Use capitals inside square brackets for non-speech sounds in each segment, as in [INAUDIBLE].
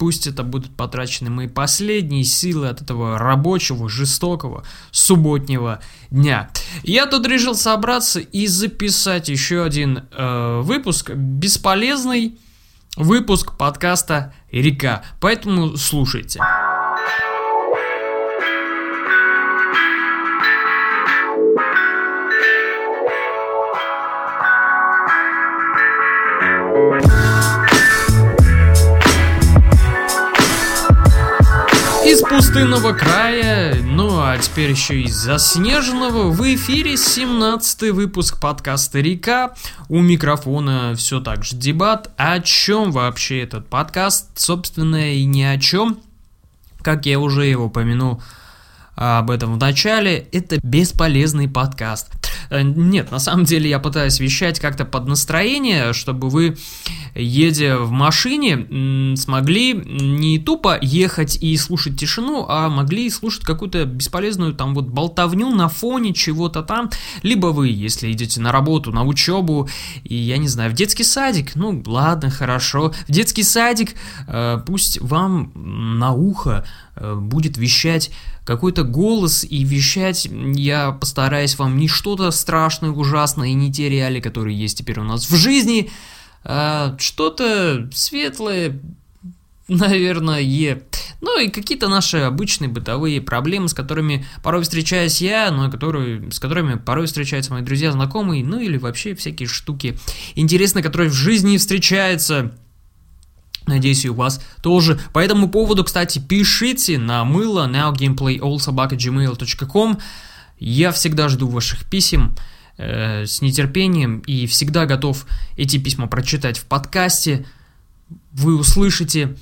пусть это будут потрачены мои последние силы от этого рабочего, жестокого, субботнего дня. Я тут решил собраться и записать еще один э, выпуск, бесполезный выпуск подкаста «Река», поэтому слушайте. Из пустынного края, ну а теперь еще и заснеженного, в эфире 17 выпуск подкаста «Река». У микрофона все так же дебат. О чем вообще этот подкаст? Собственно, и ни о чем. Как я уже его упомянул об этом в начале, это бесполезный подкаст. Э, нет, на самом деле я пытаюсь вещать как-то под настроение, чтобы вы, едя в машине, смогли не тупо ехать и слушать тишину, а могли слушать какую-то бесполезную там вот болтовню на фоне чего-то там. Либо вы, если идете на работу, на учебу, и я не знаю, в детский садик, ну ладно, хорошо, в детский садик, э, пусть вам на ухо э, будет вещать какой-то голос и вещать я постараюсь вам не что-то страшное, ужасное и не те реалии, которые есть теперь у нас в жизни, а что-то светлое, наверное, ну и какие-то наши обычные бытовые проблемы, с которыми порой встречаюсь я, но которые, с которыми порой встречаются мои друзья, знакомые, ну или вообще всякие штуки интересные, которые в жизни встречаются. Надеюсь, и у вас тоже. По этому поводу, кстати, пишите на мыло nowgameplayallsobaka.gmail.com Я всегда жду ваших писем э, с нетерпением и всегда готов эти письма прочитать в подкасте. Вы услышите,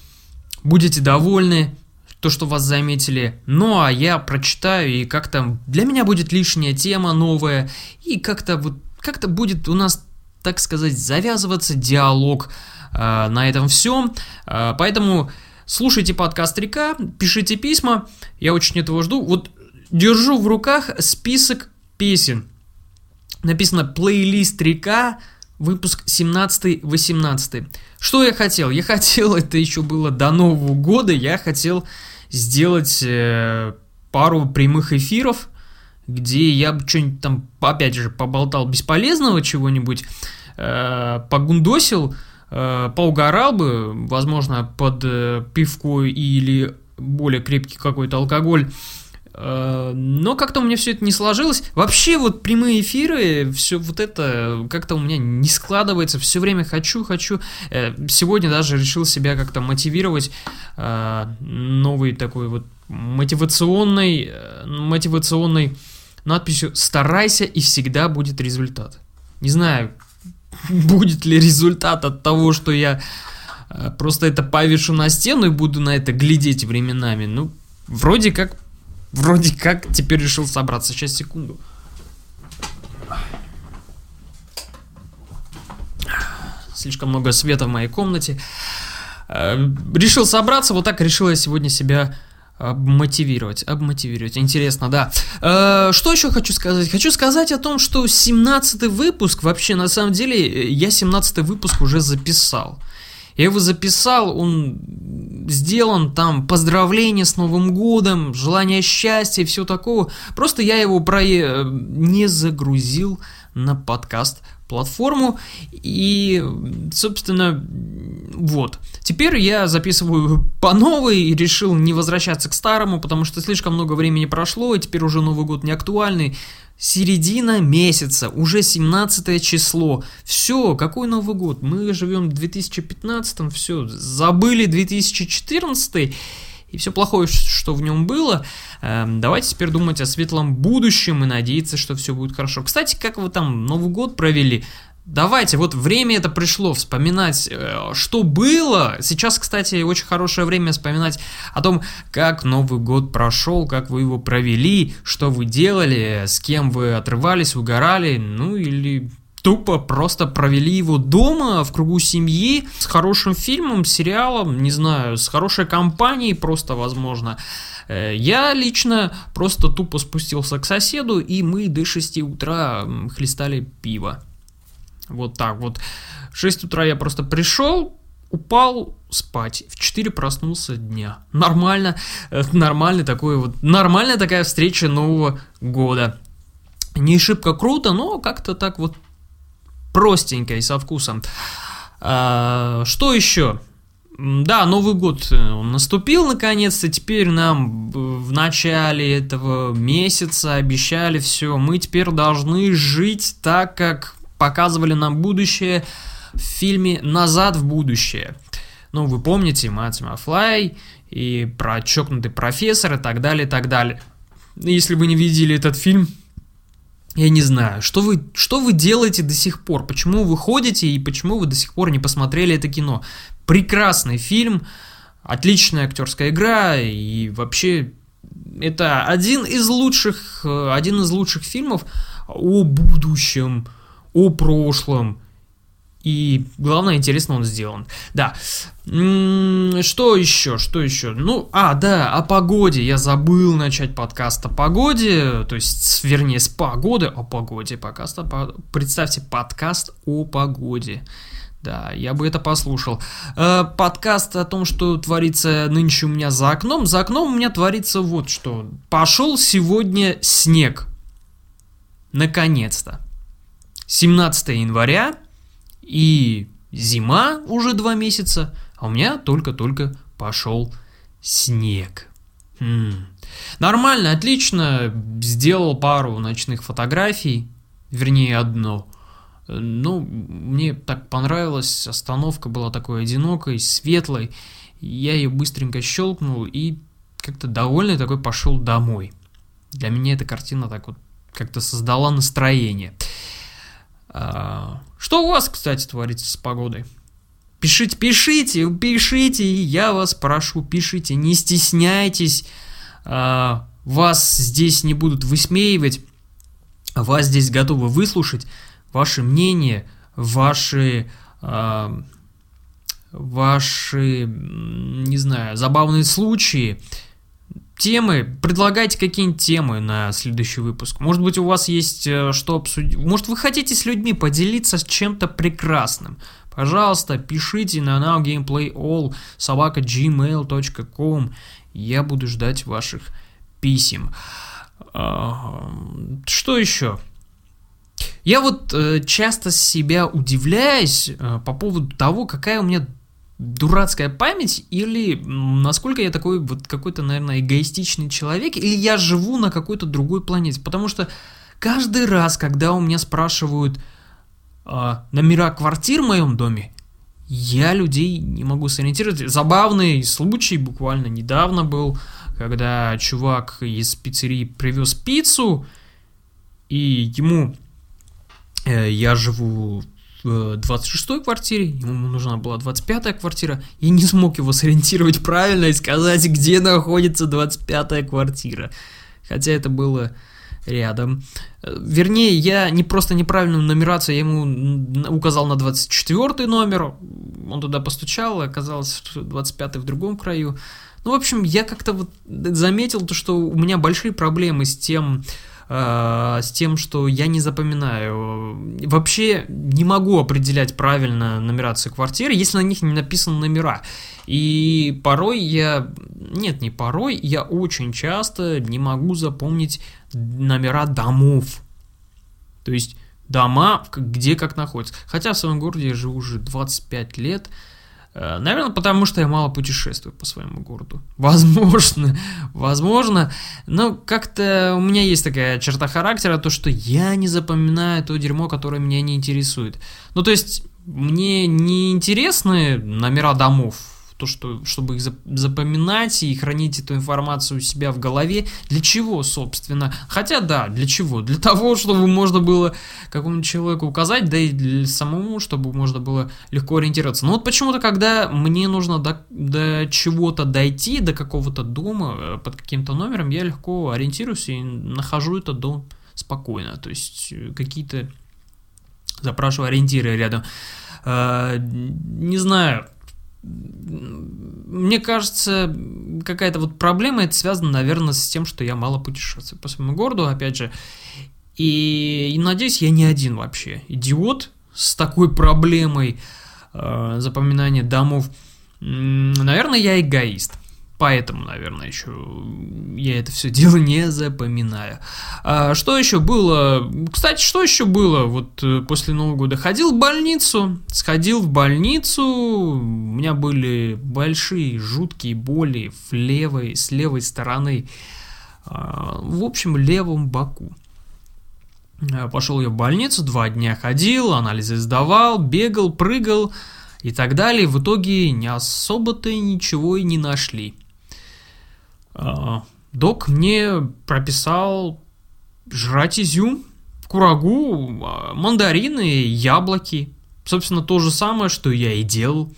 будете довольны, то, что вас заметили. Ну, а я прочитаю, и как-то для меня будет лишняя тема новая, и как-то вот как-то будет у нас, так сказать, завязываться диалог Э, на этом все. Э, поэтому слушайте подкаст Река, пишите письма, я очень этого жду. Вот держу в руках список песен. Написано плейлист Река, выпуск 17-18. Что я хотел? Я хотел, [LAUGHS] это еще было до Нового года, я хотел сделать э, пару прямых эфиров, где я бы что-нибудь там, опять же, поболтал бесполезного чего-нибудь, э, погундосил, э, поугарал бы, возможно, под э, пивку или более крепкий какой-то алкоголь. Э, но как-то у меня все это не сложилось. Вообще вот прямые эфиры, все вот это как-то у меня не складывается. Все время хочу, хочу. Э, сегодня даже решил себя как-то мотивировать э, новый такой вот мотивационной, мотивационной надписью «Старайся и всегда будет результат». Не знаю, [LAUGHS] будет ли результат от того, что я э, просто это повешу на стену и буду на это глядеть временами. Ну, вроде как, вроде как теперь решил собраться. Сейчас, секунду. Слишком много света в моей комнате. Э, решил собраться, вот так решил я сегодня себя Обмотивировать, обмотивировать. Интересно, да. Э, что еще хочу сказать? Хочу сказать о том, что 17 выпуск, вообще, на самом деле, я 17 выпуск уже записал. Я его записал, он сделан, там, поздравления с Новым Годом, желание счастья и все такого. Просто я его про... Э, не загрузил на подкаст платформу. И, собственно, вот. Теперь я записываю по новой и решил не возвращаться к старому, потому что слишком много времени прошло, и теперь уже Новый год не актуальный. Середина месяца, уже 17 число. Все, какой Новый год? Мы живем в 2015, все, забыли 2014 и все плохое, что в нем было. Эм, давайте теперь думать о светлом будущем и надеяться, что все будет хорошо. Кстати, как вы там Новый год провели? Давайте, вот время это пришло, вспоминать, э, что было. Сейчас, кстати, очень хорошее время вспоминать о том, как Новый год прошел, как вы его провели, что вы делали, с кем вы отрывались, угорали, ну или тупо просто провели его дома, в кругу семьи, с хорошим фильмом, сериалом, не знаю, с хорошей компанией просто, возможно. Э, я лично просто тупо спустился к соседу, и мы до 6 утра хлестали пиво. Вот так вот. В 6 утра я просто пришел, упал спать, в 4 проснулся дня. Нормально, э, нормальный такой вот, нормальная такая встреча Нового года. Не шибко круто, но как-то так вот простенько со вкусом. А, что еще? Да, Новый год э, наступил наконец-то, теперь нам в начале этого месяца обещали все, мы теперь должны жить так, как показывали нам будущее в фильме «Назад в будущее». Ну, вы помните Мати Мафлай и про чокнутый профессор и так далее, и так далее. Если вы не видели этот фильм, я не знаю, что вы, что вы делаете до сих пор? Почему вы ходите и почему вы до сих пор не посмотрели это кино? Прекрасный фильм, отличная актерская игра и вообще это один из лучших, э, один из лучших фильмов о будущем, о прошлом. И главное, интересно он сделан. Да. Что еще? Что еще? Ну, а, да, о погоде. Я забыл начать подкаст о погоде. То есть, вернее, с погоды о погоде. Подкаст о, представьте, подкаст о погоде. Да, я бы это послушал. Э, подкаст о том, что творится нынче у меня за окном. За окном у меня творится вот что. Пошел сегодня снег. Наконец-то. 17 января. И зима уже два месяца, а у меня только-только пошел снег. Хм. Нормально, отлично. Сделал пару ночных фотографий, вернее одно. Ну, мне так понравилось, остановка была такой одинокой, светлой. Я ее быстренько щелкнул и как-то довольный такой пошел домой. Для меня эта картина так вот как-то создала настроение. А, что у вас, кстати, творится с погодой? Пишите, пишите, пишите, я вас прошу, пишите, не стесняйтесь, а, вас здесь не будут высмеивать, вас здесь готовы выслушать, ваше мнение, ваши, а, ваши, не знаю, забавные случаи, темы, предлагайте какие-нибудь темы на следующий выпуск. Может быть, у вас есть э, что обсудить. Может, вы хотите с людьми поделиться чем-то прекрасным. Пожалуйста, пишите на nowgameplayall собака gmail.com. Я буду ждать ваших писем. Что еще? Я вот э, часто себя удивляюсь э, по поводу того, какая у меня дурацкая память, или насколько я такой вот какой-то, наверное, эгоистичный человек, или я живу на какой-то другой планете. Потому что каждый раз, когда у меня спрашивают э, номера квартир в моем доме, я людей не могу сориентировать. Забавный случай буквально недавно был, когда чувак из пиццерии привез пиццу, и ему э, я живу 26-й квартире, ему нужна была 25-я квартира, и не смог его сориентировать правильно и сказать, где находится 25-я квартира. Хотя это было рядом. Вернее, я не просто неправильную нумерацию, я ему указал на 24 номер, он туда постучал, и оказалось, что 25 в другом краю. Ну, в общем, я как-то вот заметил то, что у меня большие проблемы с тем, э, с тем, что я не запоминаю. Вообще не могу определять правильно нумерацию квартиры, если на них не написаны номера. И порой я... Нет, не порой, я очень часто не могу запомнить номера домов. То есть дома, где как находятся. Хотя в своем городе я живу уже 25 лет, Э, Наверное, потому что я мало путешествую по своему городу. [LAUGHS] Возможно, возможно. Но как-то у меня есть такая черта характера, то, что я не запоминаю то дерьмо, которое меня не интересует. Ну, то есть, мне не интересны номера домов, то, что, чтобы их запоминать и хранить эту информацию у себя в голове. Для чего, собственно? Хотя, да, для чего? Для того, чтобы можно было какому-нибудь человеку указать, да и для самому, чтобы можно было легко ориентироваться. Но вот почему-то, когда мне нужно до, до чего-то дойти, до какого-то дома э, под каким-то номером, я легко ориентируюсь и нахожу этот дом спокойно. То есть, э, какие-то запрашиваю ориентиры рядом. Э, не знаю, мне кажется, какая-то вот проблема, это связано, наверное, с тем, что я мало путешествую по своему городу, опять же. И, и надеюсь, я не один вообще идиот с такой проблемой. э, запоминания домов. Наверное, я эгоист. Поэтому, наверное, еще я это все [LAUGHS] дело не запоминаю. А что еще было? Кстати, что еще было? Вот э, после Нового года ходил в больницу, сходил в больницу. У меня были большие жуткие боли в левой, с левой стороны. А, в общем, левом боку. Пошел я в больницу, два дня ходил, анализы сдавал, бегал, прыгал и так далее. В итоге не особо-то ничего и не нашли. А, док мне прописал жрать изюм, курагу, а, мандарины, яблоки. Собственно, то же самое, что я и делал.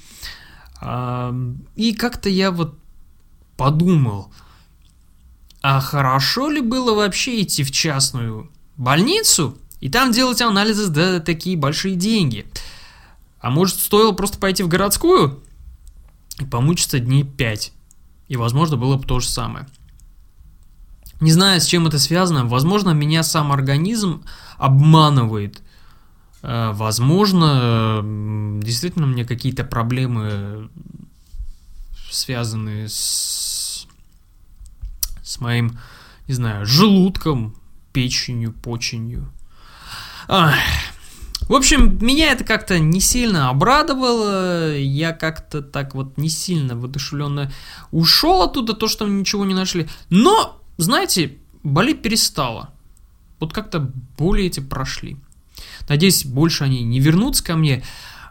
А, и как-то я вот подумал, а хорошо ли было вообще идти в частную больницу и там делать анализы за такие большие деньги? А может, стоило просто пойти в городскую и помучиться дней пять? И, возможно, было бы то же самое. Не знаю, с чем это связано. Возможно, меня сам организм обманывает. Э, возможно, действительно, мне какие-то проблемы связанные с, с моим, не знаю, желудком, печенью, поченью. Ах. В общем, меня это как-то не сильно обрадовало. Я как-то так вот не сильно воодушевленно ушел оттуда, то, что ничего не нашли. Но, знаете, болеть перестало. Вот как-то боли эти прошли. Надеюсь, больше они не вернутся ко мне.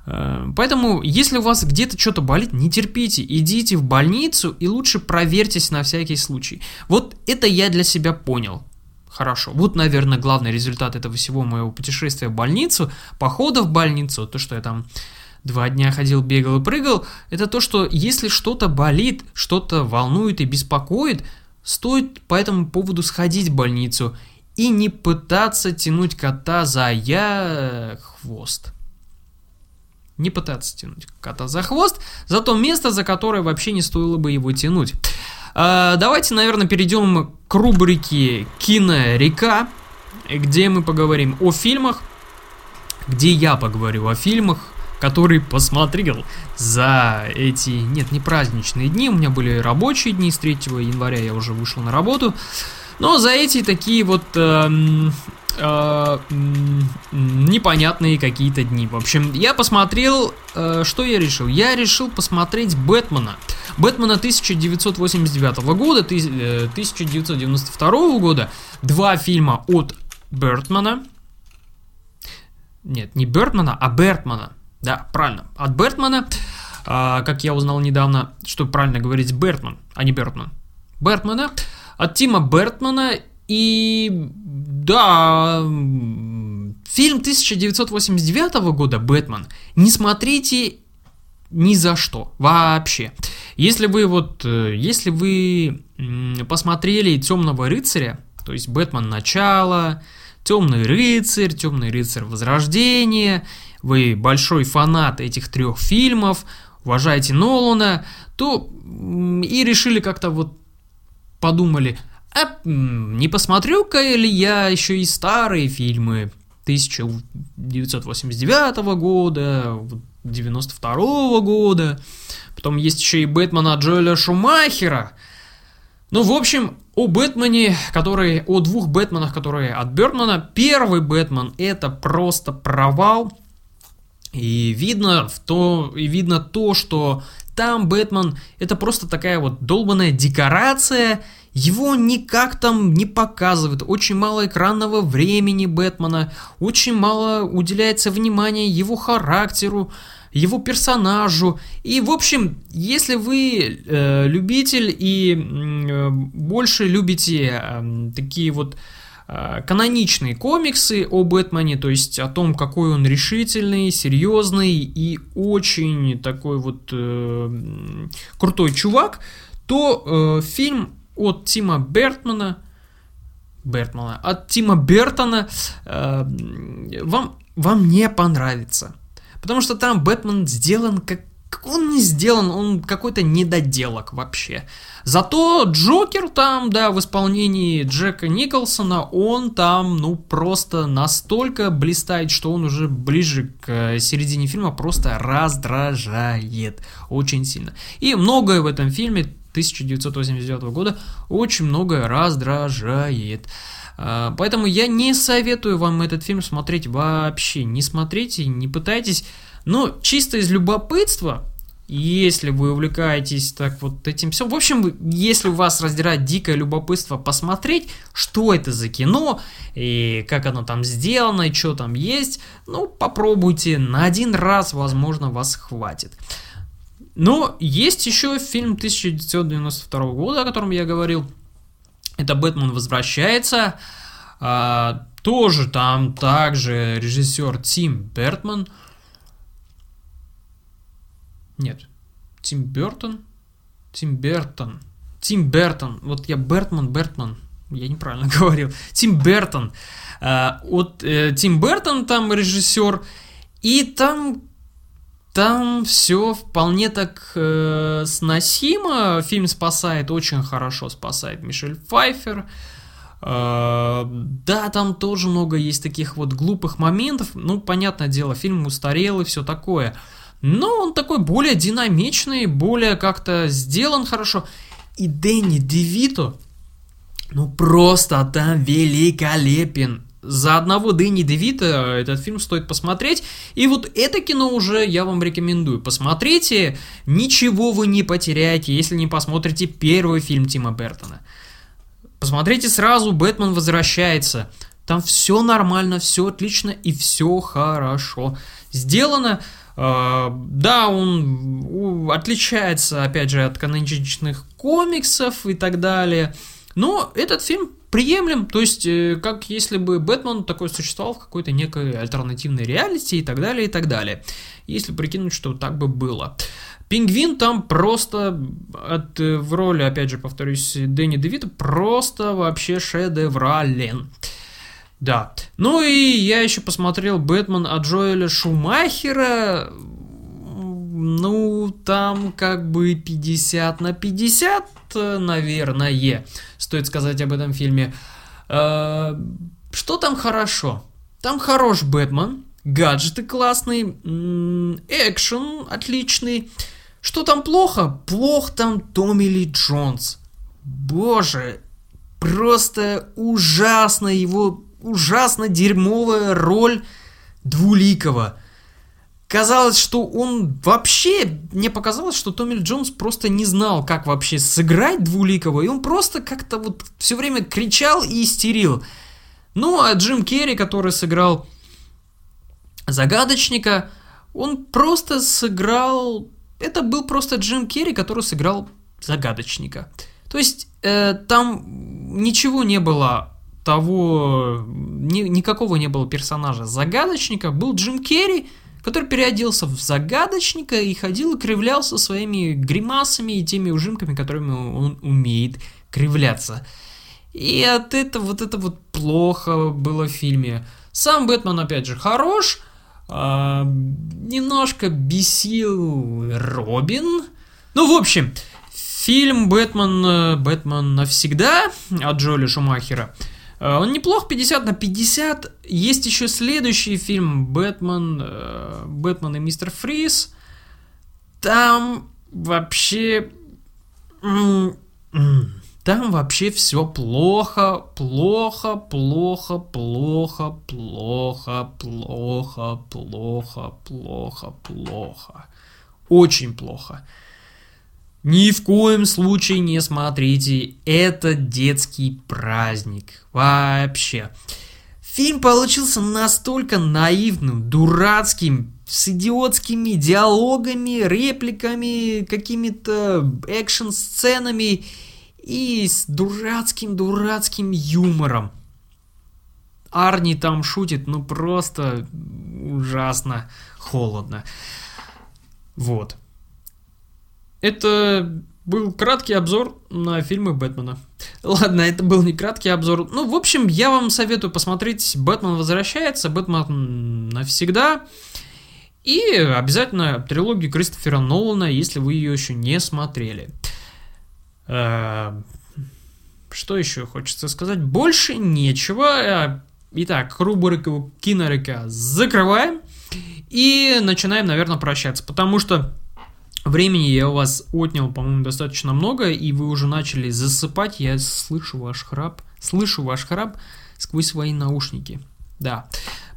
Э, поэтому, если у вас где-то что-то болит, не терпите, идите в больницу и лучше проверьтесь на всякий случай. Вот это я для себя понял. Хорошо. Вот, наверное, главный результат этого всего моего путешествия в больницу, похода в больницу, то, что я там два дня ходил, бегал и прыгал, это то, что если что-то болит, что-то волнует и беспокоит, стоит по этому поводу сходить в больницу и не пытаться тянуть кота за я хвост. Не пытаться тянуть кота за хвост, за то место, за которое вообще не стоило бы его тянуть. А, давайте, наверное, перейдем к рубрике «Кинорека», где мы поговорим о фильмах, где я поговорю о фильмах, которые посмотрел за эти, нет, не праздничные дни, у меня были рабочие дни, с 3 января я уже вышел на работу, но за эти такие вот э, э, непонятные какие-то дни. В общем, я посмотрел, э, что я решил? Я решил посмотреть Бэтмена. Бэтмена 1989 года, 1992 э, года. Два фильма от Бертмана. Нет, не Бертмана, а Бертмана. Да, правильно. От Бертмана. А, как я узнал недавно, что правильно говорить Бертман, а не Бертман. Бертмана. От Тима Бертмана и да, фильм 1989 года «Бэтмен» не смотрите ни за что, вообще. Если вы вот, э, если вы посмотрели «Темного рыцаря», то есть «Бэтмен. Начало», «Темный рыцарь», «Темный рыцарь. Возрождение», вы большой фанат этих трех фильмов, уважаете Нолана, то и решили как-то вот подумали, а не посмотрю-ка ли я еще и старые фильмы 1989 года, 92 года. Потом есть еще и Бэтмена Джоэля Шумахера. Ну, в общем, о Бэтмене, который, о двух Бэтменах, которые от Бертмана. Первый Бэтмен это просто провал. И видно, в то, и видно то, что там Бэтмен это просто такая вот долбанная декорация, его никак там не показывают, очень мало экранного времени Бэтмена, очень мало уделяется внимания его характеру, его персонажу. И, в общем, если вы э, любитель и э, больше любите э, такие вот э, каноничные комиксы о Бэтмене, то есть о том, какой он решительный, серьезный и очень такой вот э, крутой чувак, то э, фильм от Тима Бертмана, Бертмана, от Тима Бертона э, вам, вам не понравится. Потому что там Бэтмен сделан как он не сделан, он какой-то недоделок вообще. Зато Джокер там, да, в исполнении Джека Николсона, он там, ну, просто настолько блистает, что он уже ближе к э, середине фильма просто раздражает очень сильно. И многое в этом фильме 1989 года очень многое раздражает. А, поэтому я не советую вам этот фильм смотреть вообще. Не смотрите, не пытайтесь. Но чисто из любопытства, если вы увлекаетесь так вот этим всем, в общем, если у вас раздирает дикое любопытство посмотреть, что это за кино, и как оно там сделано, и что там есть, ну, попробуйте, на один раз, возможно, вас хватит. Но есть еще фильм 1992 года, о котором я говорил, это «Бэтмен возвращается», а, тоже там также режиссер Тим Бертман – нет. Тим Бертон? Тим Бертон. Тим Бертон. Вот я Бертман, Бертман. Я неправильно [LAUGHS] говорил. Тим Бертон. А, вот э, Тим Бертон там режиссер. И там там все вполне так э, сносимо. Фильм спасает, очень хорошо спасает Мишель Пфайфер. Э, да, там тоже много есть таких вот глупых моментов. Ну, понятное дело, фильм устарел и все такое. Но он такой более динамичный, более как-то сделан хорошо. И Дэнни Девито, ну просто там великолепен. За одного Дэнни Девита этот фильм стоит посмотреть. И вот это кино уже я вам рекомендую. Посмотрите, ничего вы не потеряете, если не посмотрите первый фильм Тима Бертона. Посмотрите сразу «Бэтмен возвращается». Там все нормально, все отлично и все хорошо. Сделано а, да, он отличается, опять же, от каноничных комиксов и так далее. Но этот фильм приемлем, то есть, э, как если бы Бэтмен такой существовал в какой-то некой альтернативной реальности и так далее, и так далее. Если прикинуть, что так бы было. Пингвин там просто от, э, в роли, опять же, повторюсь, Дэнни Девита просто вообще шедеврален. Да. Ну и я еще посмотрел Бэтмен от Джоэля Шумахера. Ну, там как бы 50 на 50, наверное, стоит сказать об этом фильме. Э, что там хорошо? Там хорош Бэтмен, гаджеты классные, экшен отличный. Что там плохо? Плох там Томми Ли Джонс. Боже, просто ужасно его ужасно дерьмовая роль Двуликова. Казалось, что он вообще... Мне показалось, что Томми Джонс просто не знал, как вообще сыграть Двуликова, и он просто как-то вот все время кричал и истерил. Ну, а Джим Керри, который сыграл Загадочника, он просто сыграл... Это был просто Джим Керри, который сыграл Загадочника. То есть э, там ничего не было того, ни, никакого не было персонажа загадочника, был Джим Керри, который переоделся в загадочника и ходил и кривлялся своими гримасами и теми ужимками, которыми он умеет кривляться. И от этого вот это вот плохо было в фильме. Сам Бэтмен, опять же, хорош, а, немножко бесил Робин. Ну, в общем, фильм «Бэтмен, Бэтмен навсегда» от Джоэля Шумахера – он неплох, 50 на 50. Есть еще следующий фильм «Бэтмен», э, «Бэтмен и мистер Фриз». Там вообще... Там вообще все плохо, плохо, плохо, плохо, плохо, плохо, плохо, плохо, плохо. Очень плохо. Ни в коем случае не смотрите, это детский праздник. Вообще. Фильм получился настолько наивным, дурацким, с идиотскими диалогами, репликами, какими-то экшн-сценами и с дурацким-дурацким юмором. Арни там шутит, ну просто ужасно холодно. Вот. Это был краткий обзор на фильмы Бэтмена. Ладно, это был не краткий обзор. Ну, в общем, я вам советую посмотреть «Бэтмен возвращается», «Бэтмен навсегда». И обязательно трилогию Кристофера Нолана, если вы ее еще не смотрели. Э, что еще хочется сказать? Больше нечего. Э, итак, рубрику Кинорека закрываем. И начинаем, наверное, прощаться. Потому что времени я у вас отнял, по-моему, достаточно много. И вы уже начали засыпать. Я слышу ваш храп. Слышу ваш храп сквозь свои наушники. Да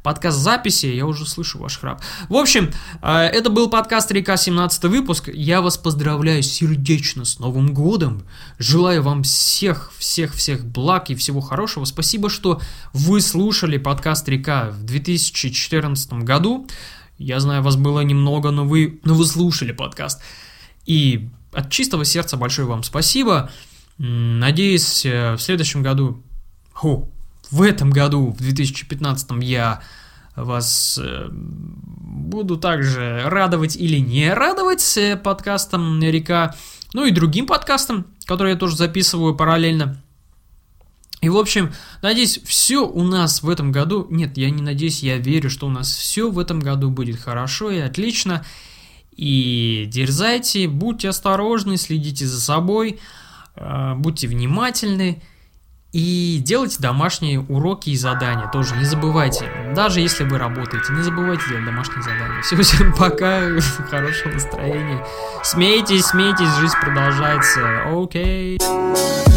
подкаст записи, я уже слышу ваш храп. В общем, э, это был подкаст Река 17 выпуск. Я вас поздравляю сердечно с Новым годом. Желаю вам всех, всех, всех благ и всего хорошего. Спасибо, что вы слушали подкаст Река в 2014 году. Я знаю, вас было немного, но вы, но вы слушали подкаст. И от чистого сердца большое вам спасибо. Надеюсь, э, в следующем году... Ху, в этом году, в 2015, я вас э, буду также радовать или не радовать с подкастом «Река», ну и другим подкастом, который я тоже записываю параллельно. И, в общем, надеюсь, все у нас в этом году... Нет, я не надеюсь, я верю, что у нас все в этом году будет хорошо и отлично. И дерзайте, будьте осторожны, следите за собой, э, будьте внимательны. И делайте домашние уроки и задания тоже, не забывайте. Даже если вы работаете, не забывайте делать домашние задания. Все, всем пока, [LAUGHS] хорошего настроения. Смейтесь, смейтесь, жизнь продолжается. Окей. Okay.